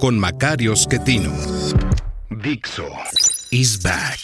con Macario Schettino. Dixo is back.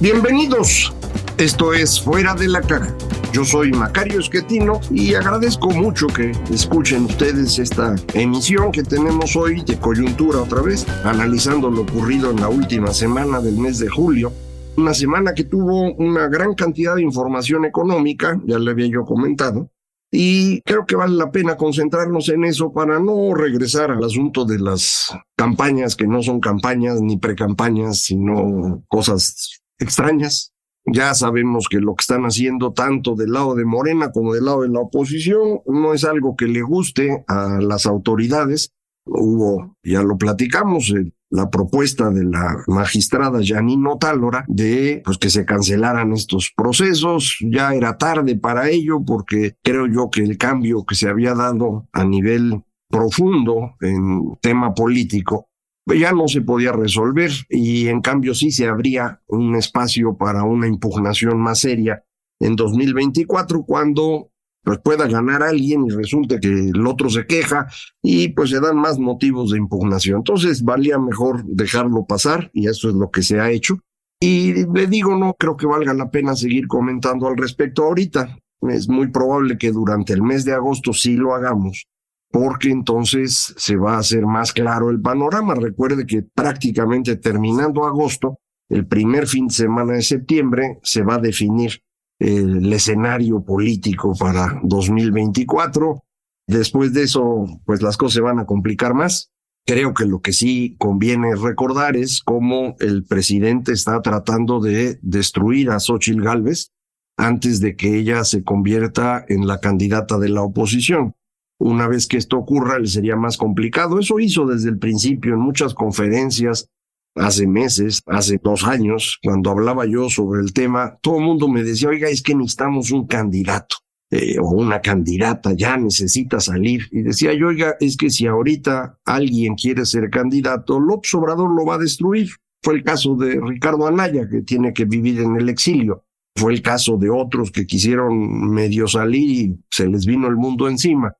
Bienvenidos. Esto es Fuera de la Caja. Yo soy Macario Schettino y agradezco mucho que escuchen ustedes esta emisión que tenemos hoy de coyuntura otra vez, analizando lo ocurrido en la última semana del mes de julio. Una semana que tuvo una gran cantidad de información económica, ya le había yo comentado, y creo que vale la pena concentrarnos en eso para no regresar al asunto de las campañas que no son campañas ni precampañas, sino cosas extrañas. Ya sabemos que lo que están haciendo tanto del lado de Morena como del lado de la oposición no es algo que le guste a las autoridades. Hubo, ya lo platicamos, la propuesta de la magistrada Janino Tálora de pues que se cancelaran estos procesos. Ya era tarde para ello porque creo yo que el cambio que se había dado a nivel profundo en tema político ya no se podía resolver y en cambio sí se abría un espacio para una impugnación más seria en 2024 cuando pues pueda ganar alguien y resulte que el otro se queja y pues se dan más motivos de impugnación. Entonces valía mejor dejarlo pasar y eso es lo que se ha hecho. Y le digo, no creo que valga la pena seguir comentando al respecto ahorita. Es muy probable que durante el mes de agosto sí lo hagamos, porque entonces se va a hacer más claro el panorama. Recuerde que prácticamente terminando agosto, el primer fin de semana de septiembre, se va a definir el escenario político para 2024. Después de eso, pues las cosas se van a complicar más. Creo que lo que sí conviene recordar es cómo el presidente está tratando de destruir a Xochitl Gálvez antes de que ella se convierta en la candidata de la oposición. Una vez que esto ocurra, le sería más complicado. Eso hizo desde el principio en muchas conferencias, hace meses, hace dos años, cuando hablaba yo sobre el tema, todo el mundo me decía, oiga, es que necesitamos un candidato eh, o una candidata, ya necesita salir. Y decía yo, oiga, es que si ahorita alguien quiere ser candidato, López Obrador lo va a destruir. Fue el caso de Ricardo Anaya, que tiene que vivir en el exilio. Fue el caso de otros que quisieron medio salir y se les vino el mundo encima.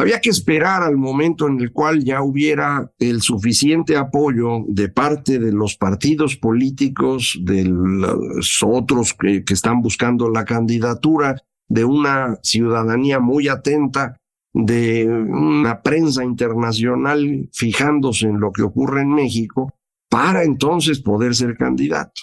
Había que esperar al momento en el cual ya hubiera el suficiente apoyo de parte de los partidos políticos, de los otros que, están buscando la candidatura, de una ciudadanía muy atenta, de una prensa internacional fijándose en lo que ocurre en México, para entonces poder ser candidato.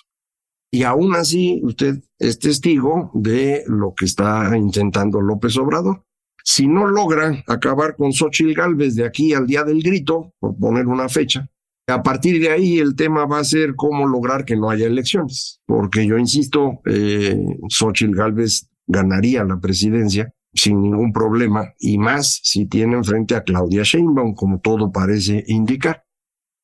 Y aún así, usted es testigo de lo que está intentando López Obrador. Si no logra acabar con Xochitl Galvez de aquí al día del grito, por poner una fecha, a partir de ahí el tema va a ser cómo lograr que no haya elecciones, porque yo insisto, eh, Xochitl Galvez ganaría la presidencia sin ningún problema y más si tiene frente a Claudia Sheinbaum, como todo parece indicar.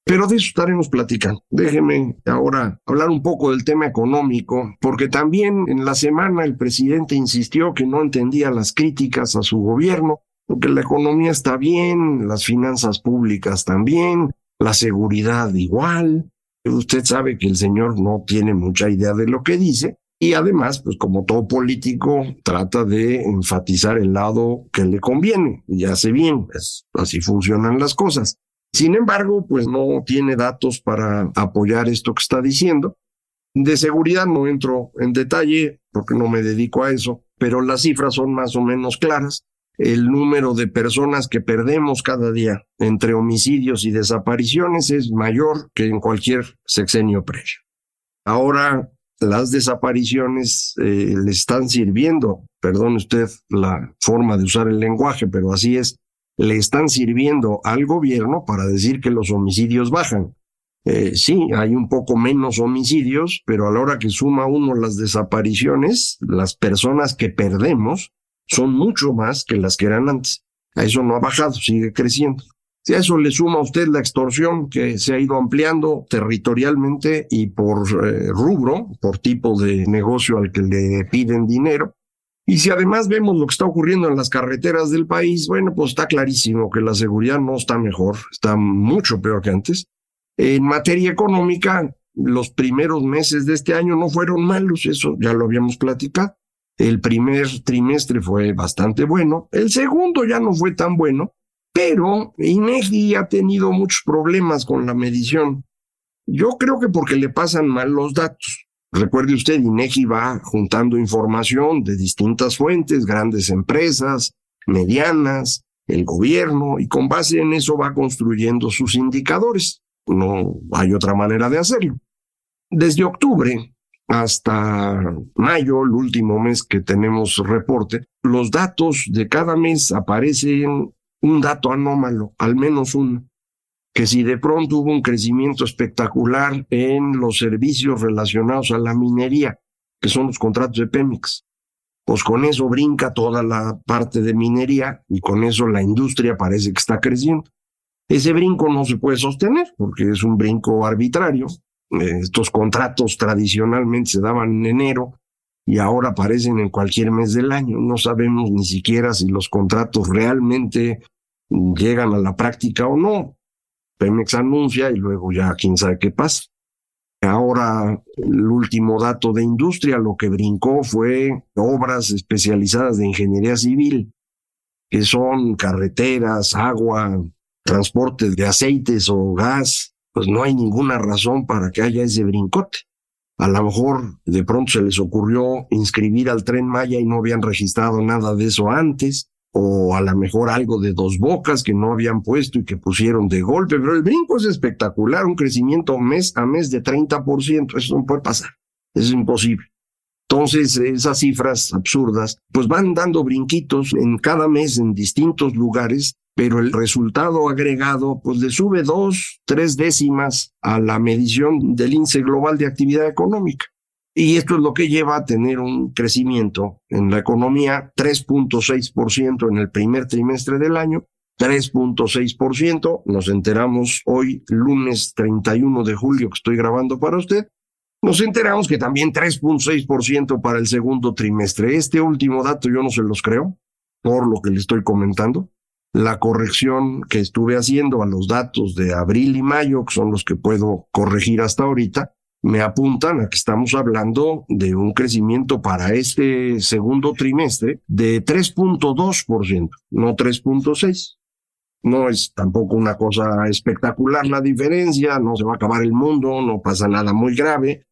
Pero de eso estaremos platicando. Déjeme ahora hablar un poco del tema económico, porque también en la semana el presidente insistió que no entendía las críticas a su gobierno, porque la economía está bien, las finanzas públicas también, la seguridad igual. Usted sabe que el señor no tiene mucha idea de lo que dice, y además, pues como todo político, trata de enfatizar el lado que le conviene, y hace bien, pues, así funcionan las cosas. Sin embargo, pues no tiene datos para apoyar esto que está diciendo. De seguridad no entro en detalle porque no me dedico a eso, pero las cifras son más o menos claras. El número de personas que perdemos cada día entre homicidios y desapariciones es mayor que en cualquier sexenio previo. Ahora, las desapariciones eh, le están sirviendo, perdone usted la forma de usar el lenguaje, pero así es, le están sirviendo al gobierno para decir que los homicidios bajan. Eh, sí, hay un poco menos homicidios, pero a la hora que suma uno las desapariciones, las personas que perdemos, son mucho más que las que eran antes. A eso no ha bajado, sigue creciendo. Si a eso le suma a usted la extorsión que se ha ido ampliando territorialmente y por eh, rubro, por tipo de negocio al que le piden dinero, y si además vemos lo que está ocurriendo en las carreteras del país, bueno, pues está clarísimo que la seguridad no está mejor, está mucho peor que antes. En materia económica, los primeros meses de este año no fueron malos, eso ya lo habíamos platicado. El primer trimestre fue bastante bueno, el segundo ya no fue tan bueno, pero INEGI ha tenido muchos problemas con la medición. Yo creo que porque le pasan mal los datos. Recuerde usted, INEGI va juntando información de distintas fuentes, grandes empresas, medianas, el gobierno, y con base en eso va construyendo sus indicadores. No hay otra manera de hacerlo. Desde octubre hasta mayo, el último mes que tenemos reporte, los datos de cada mes aparecen un dato anómalo, al menos uno que si de pronto hubo un crecimiento espectacular en los servicios relacionados a la minería, que son los contratos de Pemex, pues con eso brinca toda la parte de minería y con eso la industria parece que está creciendo. Ese brinco no se puede sostener porque es un brinco arbitrario. Eh, estos contratos tradicionalmente se daban en enero y ahora aparecen en cualquier mes del año. No sabemos ni siquiera si los contratos realmente llegan a la práctica o no. Pemex anuncia y luego ya quién sabe qué pasa. Ahora, el último dato de industria, lo que brincó fue obras especializadas de ingeniería civil, que son carreteras, agua, transporte de aceites o gas. Pues no hay ninguna razón para que haya ese brincote. A lo mejor de pronto se les ocurrió inscribir al tren Maya y no habían registrado nada de eso antes o a lo mejor algo de dos bocas que no habían puesto y que pusieron de golpe, pero el brinco es espectacular, un crecimiento mes a mes de 30%, eso no puede pasar, es imposible. Entonces, esas cifras absurdas, pues van dando brinquitos en cada mes en distintos lugares, pero el resultado agregado, pues le sube dos, tres décimas a la medición del índice global de actividad económica. Y esto es lo que lleva a tener un crecimiento en la economía 3.6% en el primer trimestre del año, 3.6%, nos enteramos hoy, lunes 31 de julio, que estoy grabando para usted, nos enteramos que también 3.6% para el segundo trimestre. Este último dato yo no se los creo, por lo que le estoy comentando. La corrección que estuve haciendo a los datos de abril y mayo, que son los que puedo corregir hasta ahorita, me apuntan a que estamos hablando de un crecimiento para este segundo trimestre de 3.2%, no 3.6%. No es tampoco una cosa espectacular la diferencia, no se va a acabar el mundo, no pasa nada muy grave,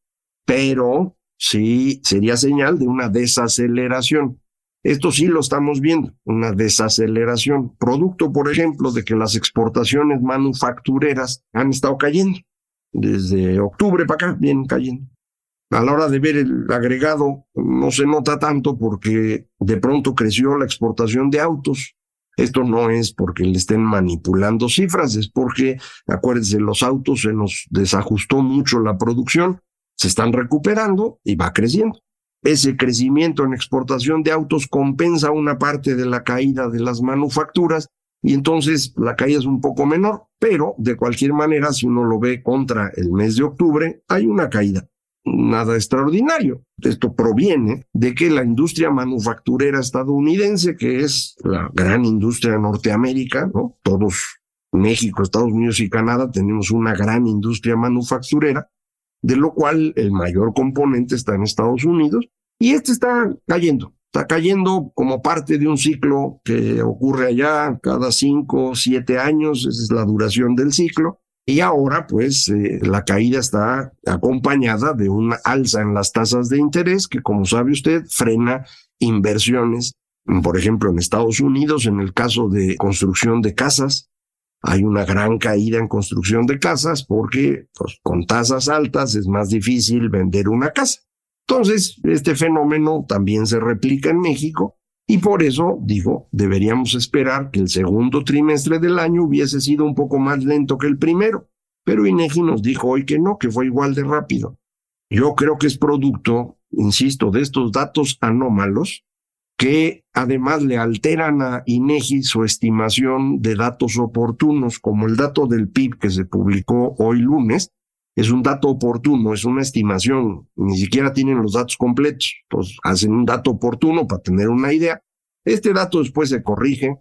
pero sí sería señal de una desaceleración. Esto sí lo estamos viendo, una desaceleración, producto, por ejemplo, de que las exportaciones manufactureras han estado cayendo desde octubre para acá, vienen cayendo. A la hora de ver el agregado no se nota tanto porque de pronto creció la exportación de autos. Esto no es porque le estén manipulando cifras, es porque, acuérdense, los autos se nos desajustó mucho la producción, se están recuperando y va creciendo. Ese crecimiento en exportación de autos compensa una parte de la caída de las manufacturas y entonces la caída es un poco menor, pero de cualquier manera, si uno lo ve contra el mes de octubre, hay una caída. Nada extraordinario. Esto proviene de que la industria manufacturera estadounidense, que es la gran industria de Norteamérica, ¿no? Todos, México, Estados Unidos y Canadá, tenemos una gran industria manufacturera, de lo cual el mayor componente está en Estados Unidos, y este está cayendo está cayendo como parte de un ciclo que ocurre allá cada cinco, siete años, esa es la duración del ciclo. Y ahora, pues, eh, la caída está acompañada de una alza en las tasas de interés que, como sabe usted, frena inversiones. Por ejemplo, en Estados Unidos, en el caso de construcción de casas, hay una gran caída en construcción de casas porque pues, con tasas altas es más difícil vender una casa. Entonces, este fenómeno también se replica en México y por eso, digo, deberíamos esperar que el segundo trimestre del año hubiese sido un poco más lento que el primero, pero INEGI nos dijo hoy que no, que fue igual de rápido. Yo creo que es producto, insisto, de estos datos anómalos que además le alteran a INEGI su estimación de datos oportunos, como el dato del PIB que se publicó hoy lunes, es un dato oportuno, es una estimación, ni siquiera tienen los datos completos, pues hacen un dato oportuno para tener una idea. Este dato después se corrige.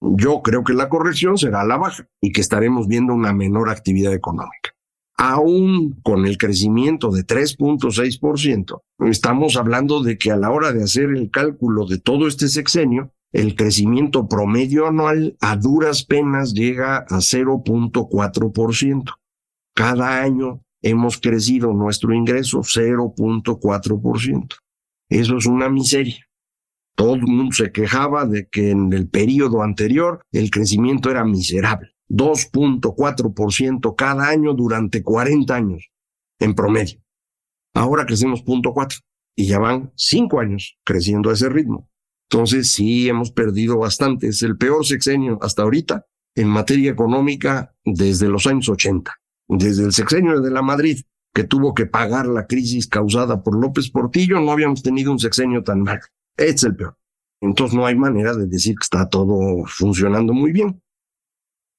Yo creo que la corrección será a la baja y que estaremos viendo una menor actividad económica aún con el crecimiento de 3.6%, estamos hablando de que a la hora de hacer el cálculo de todo este sexenio, el crecimiento promedio anual a duras penas llega a 0.4%. Cada año hemos crecido nuestro ingreso 0.4%. Eso es una miseria. Todo el mundo se quejaba de que en el periodo anterior el crecimiento era miserable. 2.4% cada año durante 40 años en promedio. Ahora crecemos 0.4 y ya van 5 años creciendo a ese ritmo. Entonces sí hemos perdido bastante. Es el peor sexenio hasta ahorita en materia económica desde los años 80, desde el sexenio de la Madrid, que tuvo que pagar la crisis causada por López Portillo, no habíamos tenido un sexenio tan malo. Es el peor. Entonces no hay manera de decir que está todo funcionando muy bien.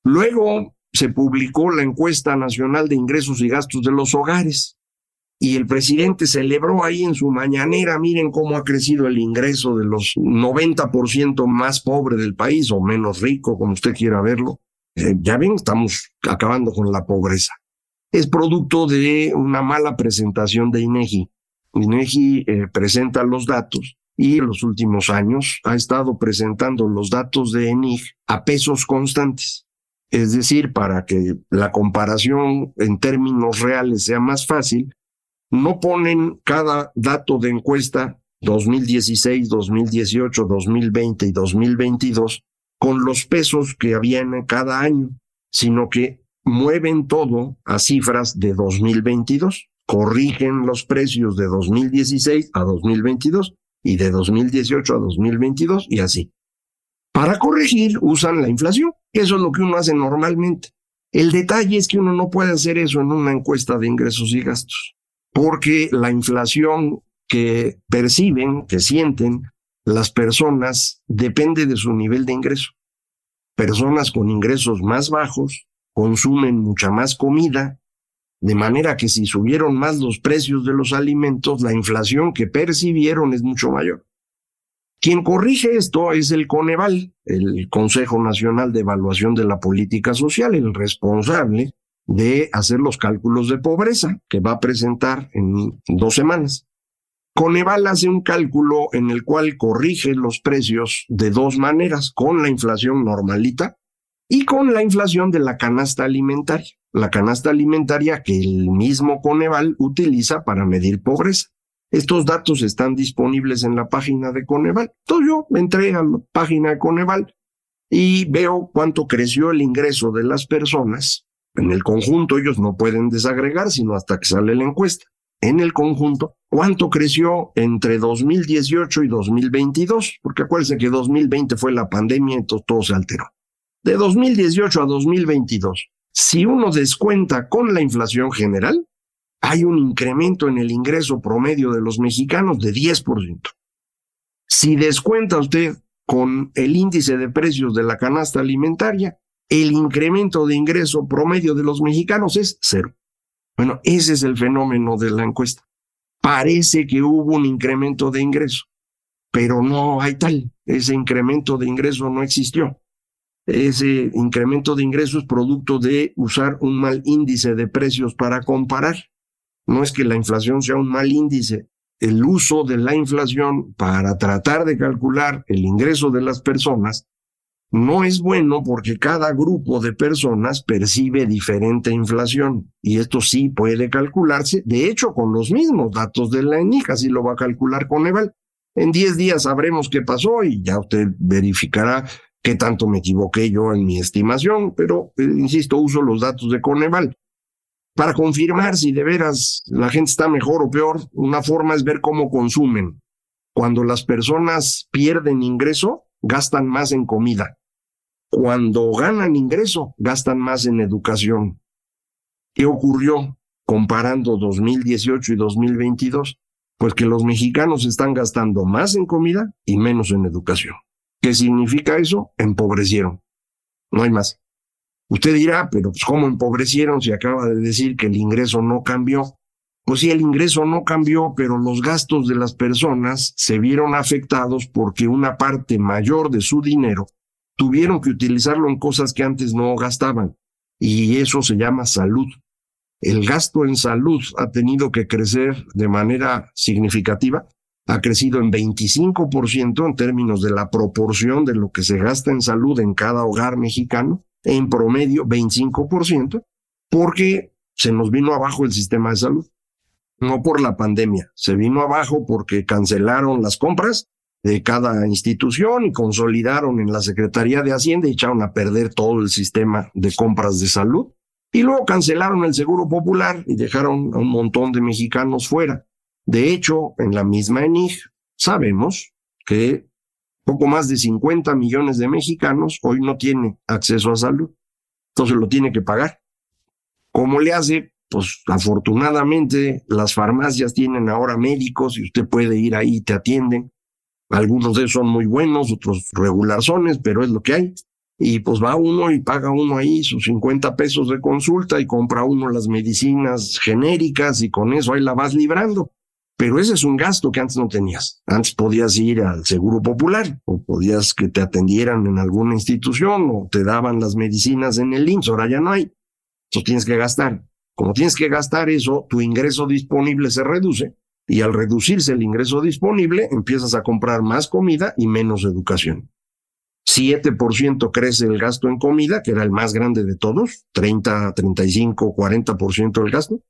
Luego se publicó la encuesta nacional de ingresos y gastos de los hogares y el presidente celebró ahí en su mañanera, miren cómo ha crecido el ingreso de los 90% más pobres del país o menos rico, como usted quiera verlo. Ya ven, estamos acabando con la pobreza. Es producto de una mala presentación de INEGI. INEGI eh, presenta los datos y en los últimos años ha estado presentando los datos de ENIG a pesos constantes. Es decir, para que la comparación en términos reales sea más fácil, no ponen cada dato de encuesta 2016, 2018, 2020 y 2022 con los pesos que habían cada año, sino que mueven todo a cifras de 2022, corrigen los precios de 2016 a 2022 y de 2018 a 2022 y así. Para corregir usan la inflación. Eso es lo que uno hace normalmente. El detalle es que uno no puede hacer eso en una encuesta de ingresos y gastos, porque la inflación que perciben, que sienten las personas, depende de su nivel de ingreso. Personas con ingresos más bajos consumen mucha más comida, de manera que si subieron más los precios de los alimentos, la inflación que percibieron es mucho mayor. Quien corrige esto es el Coneval, el Consejo Nacional de Evaluación de la Política Social, el responsable de hacer los cálculos de pobreza que va a presentar en dos semanas. Coneval hace un cálculo en el cual corrige los precios de dos maneras, con la inflación normalita y con la inflación de la canasta alimentaria, la canasta alimentaria que el mismo Coneval utiliza para medir pobreza. Estos datos están disponibles en la página de Coneval. Entonces yo entré a la página de Coneval y veo cuánto creció el ingreso de las personas. En el conjunto ellos no pueden desagregar sino hasta que sale la encuesta. En el conjunto, cuánto creció entre 2018 y 2022, porque acuérdense que 2020 fue la pandemia, entonces todo se alteró. De 2018 a 2022, si uno descuenta con la inflación general, hay un incremento en el ingreso promedio de los mexicanos de 10%. Si descuenta usted con el índice de precios de la canasta alimentaria, el incremento de ingreso promedio de los mexicanos es cero. Bueno, ese es el fenómeno de la encuesta. Parece que hubo un incremento de ingreso, pero no hay tal. Ese incremento de ingreso no existió. Ese incremento de ingreso es producto de usar un mal índice de precios para comparar. No es que la inflación sea un mal índice. El uso de la inflación para tratar de calcular el ingreso de las personas no es bueno porque cada grupo de personas percibe diferente inflación y esto sí puede calcularse, de hecho, con los mismos datos de la ENIC, así lo va a calcular Coneval. En 10 días sabremos qué pasó y ya usted verificará qué tanto me equivoqué yo en mi estimación, pero, eh, insisto, uso los datos de Coneval para confirmar si de veras la gente está mejor o peor, una forma es ver cómo consumen. Cuando las personas pierden ingreso, gastan más en comida. Cuando ganan ingreso, gastan más en educación. ¿Qué ocurrió comparando 2018 y 2022? Pues que los mexicanos están gastando más en comida y menos en educación. ¿Qué significa eso? Empobrecieron. No hay más. Usted dirá, pero pues, ¿cómo empobrecieron si acaba de decir que el ingreso no cambió? Pues sí, el ingreso no cambió, pero los gastos de las personas se vieron afectados porque una parte mayor de su dinero tuvieron que utilizarlo en cosas que antes no gastaban. Y eso se llama salud. El gasto en salud ha tenido que crecer de manera significativa. Ha crecido en 25% en términos de la proporción de lo que se gasta en salud en cada hogar mexicano en promedio 25%, porque se nos vino abajo el sistema de salud. No por la pandemia, se vino abajo porque cancelaron las compras de cada institución y consolidaron en la Secretaría de Hacienda y echaron a perder todo el sistema de compras de salud. Y luego cancelaron el Seguro Popular y dejaron a un montón de mexicanos fuera. De hecho, en la misma ENIG sabemos que poco más de 50 millones de mexicanos hoy no tienen acceso a salud. Entonces lo tiene que pagar. ¿Cómo le hace? Pues afortunadamente las farmacias tienen ahora médicos y usted puede ir ahí y te atienden. Algunos de ellos son muy buenos, otros regularzones, pero es lo que hay. Y pues va uno y paga uno ahí sus 50 pesos de consulta y compra uno las medicinas genéricas y con eso ahí la vas librando. Pero ese es un gasto que antes no tenías. Antes podías ir al Seguro Popular o podías que te atendieran en alguna institución o te daban las medicinas en el IMSS. Ahora ya no hay. Eso tienes que gastar. Como tienes que gastar eso, tu ingreso disponible se reduce y al reducirse el ingreso disponible empiezas a comprar más comida y menos educación. 7% crece el gasto en comida, que era el más grande de todos, 30, 35, 40% del gasto,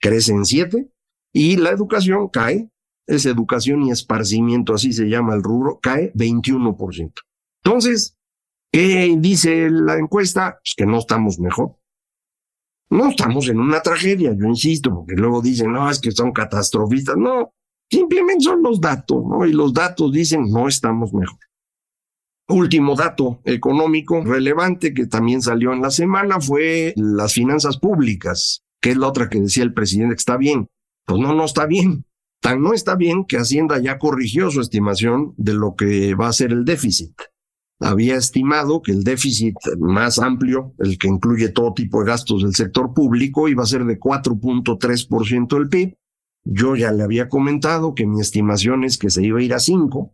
crece en 7 y la educación cae, es educación y esparcimiento, así se llama el rubro, cae 21%. Entonces, ¿qué dice la encuesta? Pues que no estamos mejor. No estamos en una tragedia, yo insisto, porque luego dicen, no, es que son catastrofistas. No, simplemente son los datos, ¿no? Y los datos dicen, no estamos mejor. Último dato económico relevante que también salió en la semana fue las finanzas públicas, que es la otra que decía el presidente que está bien. Pues no, no está bien. Tan no está bien que Hacienda ya corrigió su estimación de lo que va a ser el déficit. Había estimado que el déficit más amplio, el que incluye todo tipo de gastos del sector público, iba a ser de 4.3% del PIB. Yo ya le había comentado que mi estimación es que se iba a ir a 5.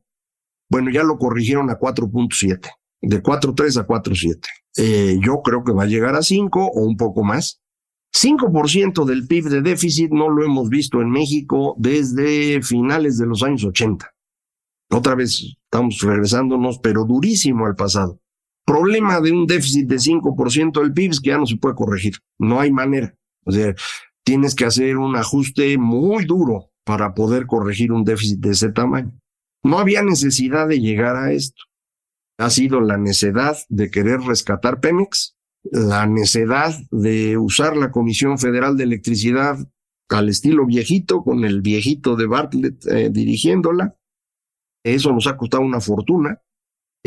Bueno, ya lo corrigieron a 4.7, de 4.3 a 4.7. Eh, yo creo que va a llegar a 5 o un poco más. 5% del PIB de déficit no lo hemos visto en México desde finales de los años 80. Otra vez estamos regresándonos, pero durísimo al pasado. Problema de un déficit de 5% del PIB es que ya no se puede corregir. No hay manera. O sea, tienes que hacer un ajuste muy duro para poder corregir un déficit de ese tamaño. No había necesidad de llegar a esto. Ha sido la necedad de querer rescatar Pemex la necedad de usar la Comisión Federal de Electricidad al estilo viejito, con el viejito de Bartlett eh, dirigiéndola. Eso nos ha costado una fortuna.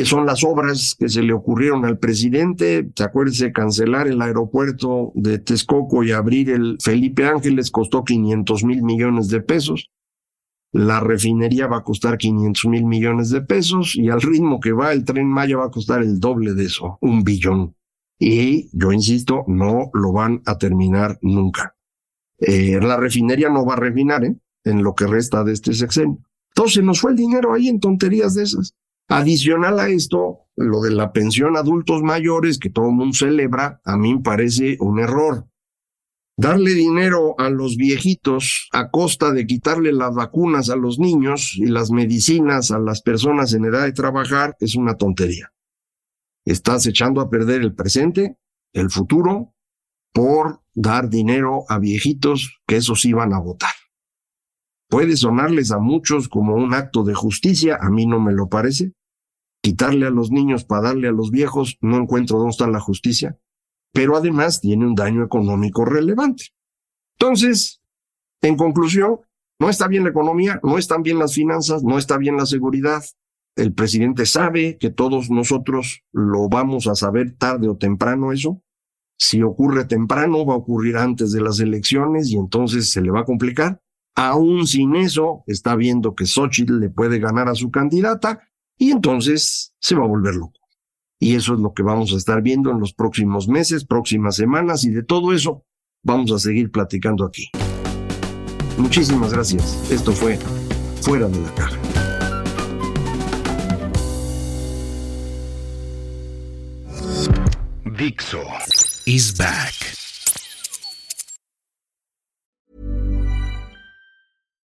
Son las obras que se le ocurrieron al presidente. Se acuérdese, cancelar el aeropuerto de Texcoco y abrir el Felipe Ángeles costó 500 mil millones de pesos. La refinería va a costar 500 mil millones de pesos y al ritmo que va el tren Maya va a costar el doble de eso, un billón y yo insisto, no lo van a terminar nunca. Eh, la refinería no va a refinar ¿eh? en lo que resta de este sexenio. Entonces nos fue el dinero ahí en tonterías de esas. Adicional a esto, lo de la pensión a adultos mayores que todo el mundo celebra, a mí me parece un error. Darle dinero a los viejitos a costa de quitarle las vacunas a los niños y las medicinas a las personas en edad de trabajar es una tontería. Estás echando a perder el presente, el futuro, por dar dinero a viejitos que esos iban a votar. Puede sonarles a muchos como un acto de justicia, a mí no me lo parece. Quitarle a los niños para darle a los viejos, no encuentro dónde está la justicia, pero además tiene un daño económico relevante. Entonces, en conclusión, no está bien la economía, no están bien las finanzas, no está bien la seguridad, el presidente sabe que todos nosotros lo vamos a saber tarde o temprano eso. Si ocurre temprano, va a ocurrir antes de las elecciones y entonces se le va a complicar. Aún sin eso, está viendo que Xochitl le puede ganar a su candidata y entonces se va a volver loco. Y eso es lo que vamos a estar viendo en los próximos meses, próximas semanas y de todo eso vamos a seguir platicando aquí. Muchísimas gracias. Esto fue Fuera de la Caja. Dixo is back.